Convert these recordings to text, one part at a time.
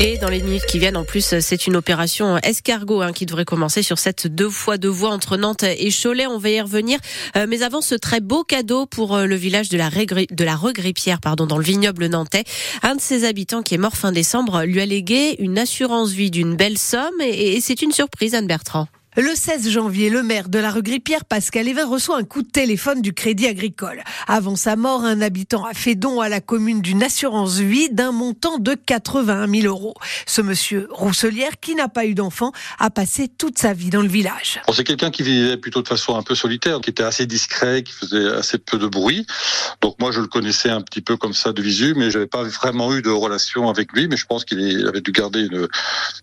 Et dans les minutes qui viennent, en plus, c'est une opération escargot hein, qui devrait commencer sur cette deux fois deux voies entre Nantes et Cholet. On va y revenir. Euh, mais avant, ce très beau cadeau pour euh, le village de la, de la Regrippière, pardon, dans le vignoble nantais. Un de ses habitants qui est mort fin décembre lui a légué une assurance vie d'une belle somme et c'est une surprise, Anne Bertrand. Le 16 janvier, le maire de la rue Grippière, Pascal Evin, reçoit un coup de téléphone du Crédit Agricole. Avant sa mort, un habitant a fait don à la commune d'une assurance vie d'un montant de 81 000 euros. Ce monsieur Rousselière, qui n'a pas eu d'enfant, a passé toute sa vie dans le village. C'est quelqu'un qui vivait plutôt de façon un peu solitaire, qui était assez discret, qui faisait assez peu de bruit. Donc moi, je le connaissais un petit peu comme ça de visu, mais j'avais pas vraiment eu de relation avec lui. Mais je pense qu'il avait dû garder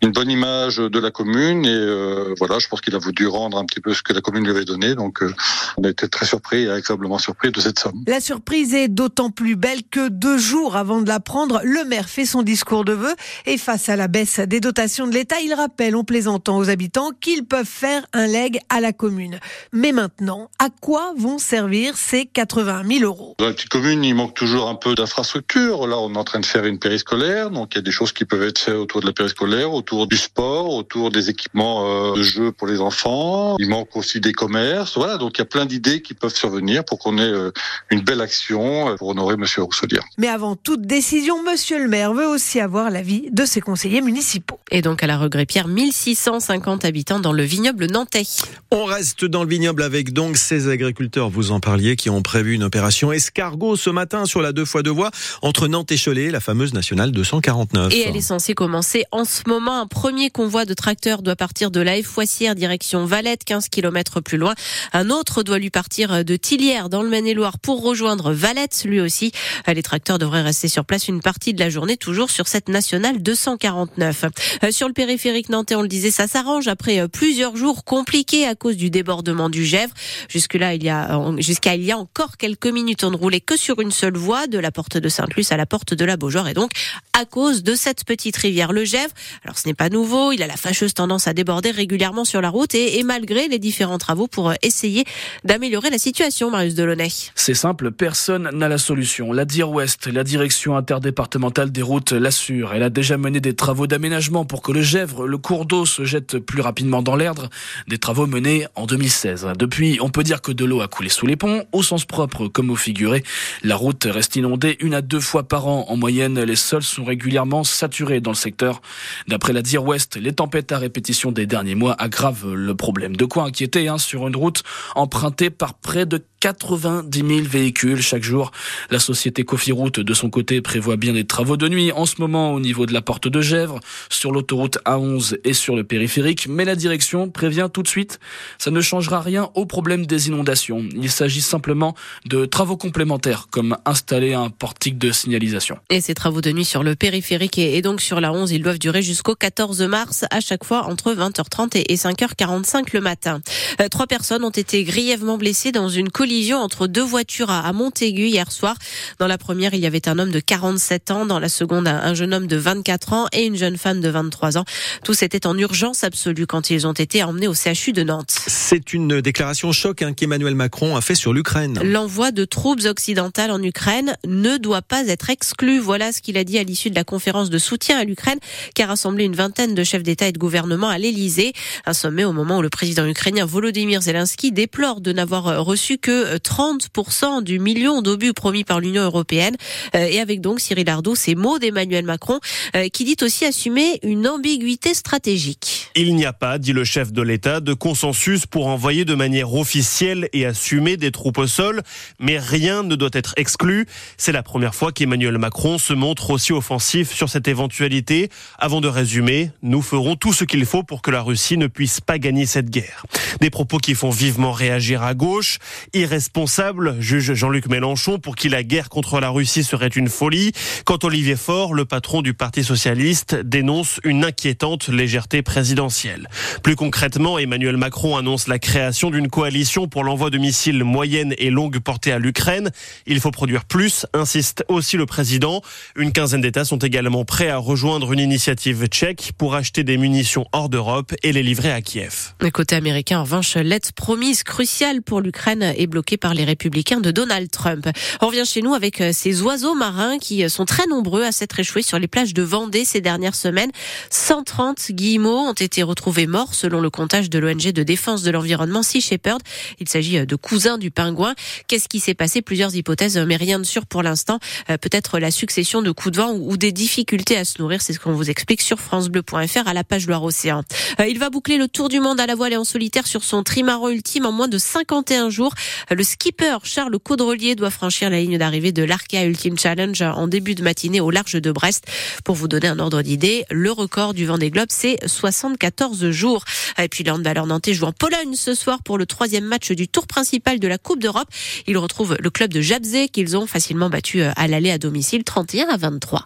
une, bonne image de la commune et euh, voilà, je pense qu'il a voulu rendre un petit peu ce que la commune lui avait donné. Donc, euh, on a été très surpris et agréablement surpris de cette somme. La surprise est d'autant plus belle que deux jours avant de la prendre, le maire fait son discours de vœux et face à la baisse des dotations de l'État, il rappelle en plaisantant aux habitants qu'ils peuvent faire un leg à la commune. Mais maintenant, à quoi vont servir ces 80 000 euros? Dans la petite commune, il manque toujours un peu d'infrastructure. Là, on est en train de faire une périscolaire, donc il y a des choses qui peuvent être faites autour de la périscolaire, autour du sport, autour des équipements euh, de jeu pour les enfants. Il manque aussi des commerces. Voilà, donc il y a plein d'idées qui peuvent survenir pour qu'on ait euh, une belle action euh, pour honorer Monsieur Rousselier. Mais avant toute décision, Monsieur le maire veut aussi avoir l'avis de ses conseillers municipaux. Et donc à la regret Pierre, 1650 habitants dans le vignoble nantais. On reste dans le vignoble avec donc ces agriculteurs, vous en parliez, qui ont prévu une opération escargot ce matin sur la deux fois deux voies entre Nantes et Cholet, la fameuse nationale 249. Et elle est censée commencer en ce moment. Un premier convoi de tracteurs doit partir de la F Foissière direction Valette, 15 km plus loin. Un autre doit lui partir de Tillières dans le Maine-et-Loire pour rejoindre Valette, lui aussi. Les tracteurs devraient rester sur place une partie de la journée, toujours sur cette nationale 249. Euh, sur le périphérique nantais, on le disait, ça s'arrange après euh, plusieurs jours compliqués à cause du débordement du Gèvre. Jusque-là, il y a, jusqu'à il y a encore quelques minutes, on ne roulait que sur une seule voie, de la porte de Sainte-Luce à la porte de la Beaujoire, et donc à cause de cette petite rivière, le Gèvre. Alors, ce n'est pas nouveau, il a la fâcheuse tendance à déborder régulièrement sur la route et, malgré les différents travaux pour euh, essayer d'améliorer la situation, Marius Delaunay. C'est simple, personne n'a la solution. La DIR Ouest, la direction interdépartementale des routes, l'assure. Elle a déjà mené des travaux d'aménagement pour que le Gèvre, le cours d'eau, se jette plus rapidement dans l'Erdre. Des travaux menés en 2016. Depuis, on peut dire que de l'eau a coulé sous les ponts, au sens propre comme au figuré. La route reste inondée une à deux fois par an. En moyenne, les sols sont régulièrement saturés dans le secteur. D'après la DIR Ouest, les tempêtes à répétition des derniers mois aggravent le problème. De quoi inquiéter hein, sur une route empruntée par près de 90 000 véhicules chaque jour. La société Cofiroute, de son côté, prévoit bien des travaux de nuit en ce moment au niveau de la porte de Gèvres, sur l'autoroute A11 et sur le périphérique. Mais la direction prévient tout de suite, ça ne changera rien au problème des inondations. Il s'agit simplement de travaux complémentaires, comme installer un portique de signalisation. Et ces travaux de nuit sur le périphérique et donc sur la 11, ils doivent durer jusqu'au 14 mars, à chaque fois entre 20h30 et 5h45 le matin. Euh, trois personnes ont été grièvement blessées dans une collision entre deux voitures à Montaigu hier soir. Dans la première, il y avait un homme de 47 ans, dans la seconde, un jeune homme de 24 ans et une jeune femme de 23 ans. Tous étaient en urgence absolue quand ils ont été emmenés au CHU de Nantes. C'est une déclaration choc hein, qu'Emmanuel Macron a fait sur l'Ukraine. L'envoi de troupes occidentales en Ukraine ne doit pas être exclu. Voilà ce qu'il a dit à l'issue de la conférence de soutien à l'Ukraine qui a rassemblé une vingtaine de chefs d'État et de gouvernement à l'Élysée. Un sommet au moment où le président ukrainien Volodymyr Zelensky déplore de n'avoir reçu que 30% du million d'obus promis par l'Union européenne. Euh, et avec donc Cyril Ardo, ces mots d'Emmanuel Macron, euh, qui dit aussi assumer une ambiguïté stratégique. Il n'y a pas, dit le chef de l'État, de consensus pour envoyer de manière officielle et assumer des troupes au sol, mais rien ne doit être exclu. C'est la première fois qu'Emmanuel Macron se montre aussi offensif sur cette éventualité. Avant de résumer, nous ferons tout ce qu'il faut pour que la Russie ne puisse pas gagner cette guerre. Des propos qui font vivement réagir à gauche responsable, juge Jean-Luc Mélenchon, pour qui la guerre contre la Russie serait une folie. Quand Olivier Faure, le patron du Parti socialiste, dénonce une inquiétante légèreté présidentielle. Plus concrètement, Emmanuel Macron annonce la création d'une coalition pour l'envoi de missiles moyenne et longue portée à l'Ukraine. Il faut produire plus, insiste aussi le président. Une quinzaine d'États sont également prêts à rejoindre une initiative tchèque pour acheter des munitions hors d'Europe et les livrer à Kiev. Côté américain, en revanche, l'aide promise cruciale pour l'Ukraine est bloquée par les républicains de Donald Trump. On revient chez nous avec euh, ces oiseaux marins qui euh, sont très nombreux à s'être échoués sur les plages de Vendée ces dernières semaines. 130 guillemots ont été retrouvés morts selon le comptage de l'ONG de défense de l'environnement Sea Shepherd. Il s'agit euh, de cousins du pingouin. Qu'est-ce qui s'est passé? Plusieurs hypothèses, mais rien de sûr pour l'instant. Peut-être la succession de coups de vent ou des difficultés à se nourrir. C'est ce qu'on vous explique sur francebleu.fr à la page Loire-Océan. Il va boucler le tour du monde à la voile et en solitaire sur son trimaran ultime en moins de 51 jours. Le skipper Charles Caudrelier doit franchir la ligne d'arrivée de l'Arkea Ultimate Challenge en début de matinée au large de Brest. Pour vous donner un ordre d'idée, le record du Vendée Globe, c'est 74 jours. Et puis le handballeur nantais joue en Pologne ce soir pour le troisième match du tour principal de la Coupe d'Europe. Il retrouve le club de Jabzé qu'ils ont facilement battu à l'aller à domicile 31 à 23.